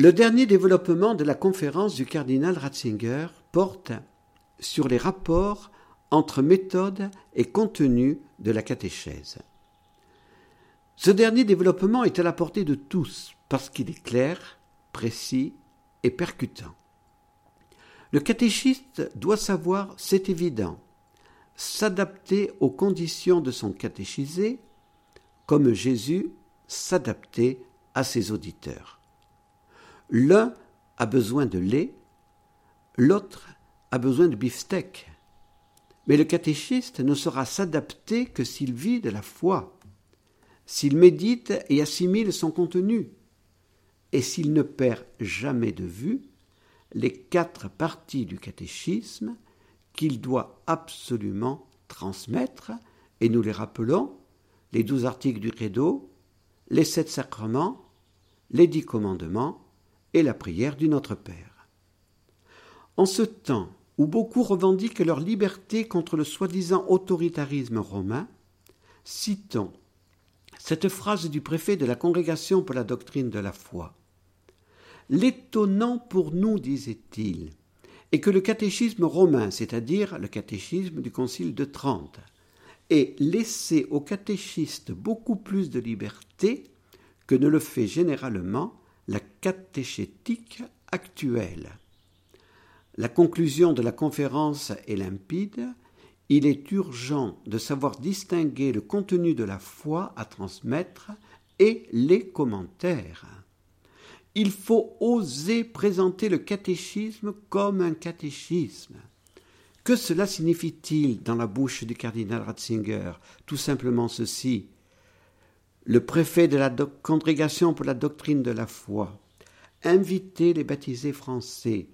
Le dernier développement de la conférence du cardinal Ratzinger porte sur les rapports entre méthode et contenu de la catéchèse. Ce dernier développement est à la portée de tous parce qu'il est clair, précis et percutant. Le catéchiste doit savoir, c'est évident, s'adapter aux conditions de son catéchisé, comme Jésus s'adaptait à ses auditeurs. L'un a besoin de lait, l'autre a besoin de beefsteak. Mais le catéchiste ne saura s'adapter que s'il vit de la foi, s'il médite et assimile son contenu, et s'il ne perd jamais de vue les quatre parties du catéchisme qu'il doit absolument transmettre, et nous les rappelons, les douze articles du credo, les sept sacrements, les dix commandements et la prière du Notre Père. En ce temps où beaucoup revendiquent leur liberté contre le soi-disant autoritarisme romain, citons cette phrase du préfet de la Congrégation pour la doctrine de la foi. L'étonnant pour nous, disait-il, est que le catéchisme romain, c'est-à-dire le catéchisme du Concile de Trente, ait laissé aux catéchistes beaucoup plus de liberté que ne le fait généralement la catéchétique actuelle. La conclusion de la conférence est limpide. Il est urgent de savoir distinguer le contenu de la foi à transmettre et les commentaires. Il faut oser présenter le catéchisme comme un catéchisme. Que cela signifie-t-il dans la bouche du cardinal Ratzinger? Tout simplement ceci. Le préfet de la Congrégation pour la doctrine de la foi inviter les baptisés français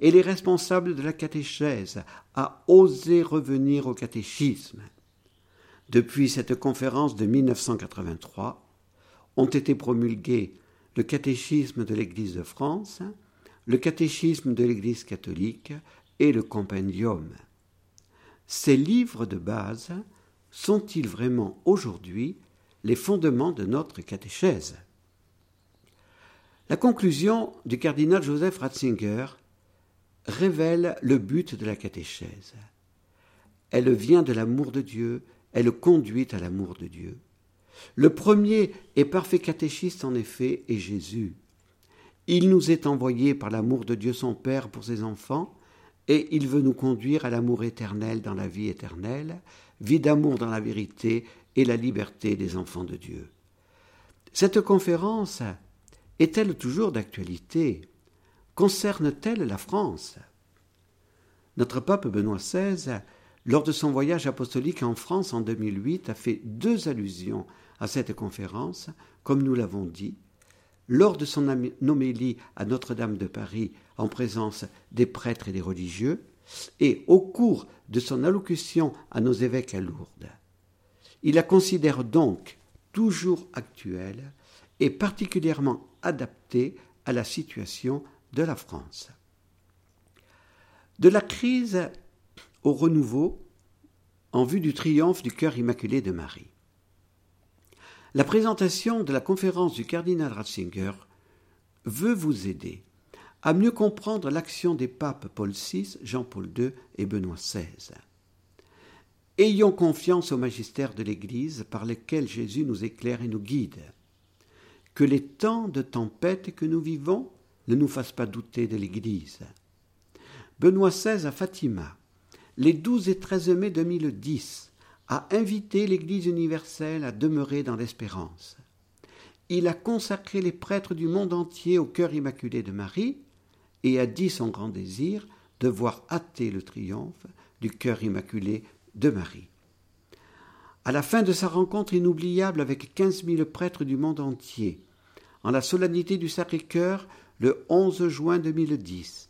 et les responsables de la catéchèse à oser revenir au catéchisme. Depuis cette conférence de 1983, ont été promulgués le catéchisme de l'Église de France, le catéchisme de l'Église catholique et le compendium. Ces livres de base sont-ils vraiment aujourd'hui les fondements de notre catéchèse La conclusion du cardinal Joseph Ratzinger révèle le but de la catéchèse. Elle vient de l'amour de Dieu, elle conduit à l'amour de Dieu. Le premier et parfait catéchiste, en effet, est Jésus. Il nous est envoyé par l'amour de Dieu son Père pour ses enfants, et il veut nous conduire à l'amour éternel dans la vie éternelle, vie d'amour dans la vérité et la liberté des enfants de Dieu. Cette conférence est-elle toujours d'actualité? Concerne-t-elle la France? Notre pape Benoît XVI, lors de son voyage apostolique en France en 2008, a fait deux allusions à cette conférence, comme nous l'avons dit, lors de son homélie à Notre-Dame de Paris en présence des prêtres et des religieux, et au cours de son allocution à nos évêques à Lourdes. Il la considère donc toujours actuelle et particulièrement adaptée à la situation de la France. De la crise au renouveau en vue du triomphe du cœur immaculé de Marie. La présentation de la conférence du cardinal Ratzinger veut vous aider à mieux comprendre l'action des papes Paul VI, Jean-Paul II et Benoît XVI. Ayons confiance au magistère de l'Église par lequel Jésus nous éclaire et nous guide. Que les temps de tempête que nous vivons ne nous fasse pas douter de l'Église. Benoît XVI à Fatima, les 12 et 13 mai 2010, a invité l'Église universelle à demeurer dans l'espérance. Il a consacré les prêtres du monde entier au cœur immaculé de Marie et a dit son grand désir de voir hâter le triomphe du cœur immaculé de Marie. À la fin de sa rencontre inoubliable avec quinze mille prêtres du monde entier, en la solennité du Sacré-Cœur, le 11 juin 2010,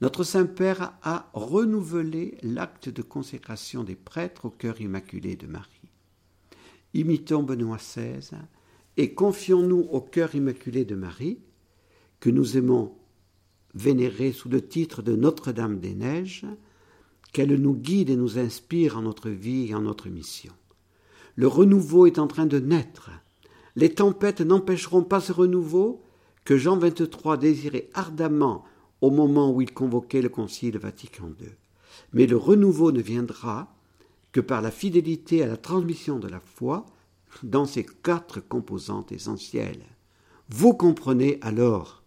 notre Saint-Père a renouvelé l'acte de consécration des prêtres au cœur immaculé de Marie. Imitons Benoît XVI et confions-nous au cœur immaculé de Marie, que nous aimons vénérer sous le titre de Notre-Dame des Neiges, qu'elle nous guide et nous inspire en notre vie et en notre mission. Le renouveau est en train de naître. Les tempêtes n'empêcheront pas ce renouveau, que Jean XXIII désirait ardemment au moment où il convoquait le Concile Vatican II. Mais le renouveau ne viendra que par la fidélité à la transmission de la foi dans ses quatre composantes essentielles. Vous comprenez alors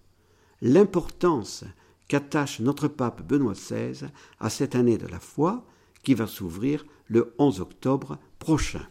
l'importance qu'attache notre pape Benoît XVI à cette année de la foi qui va s'ouvrir le 11 octobre prochain.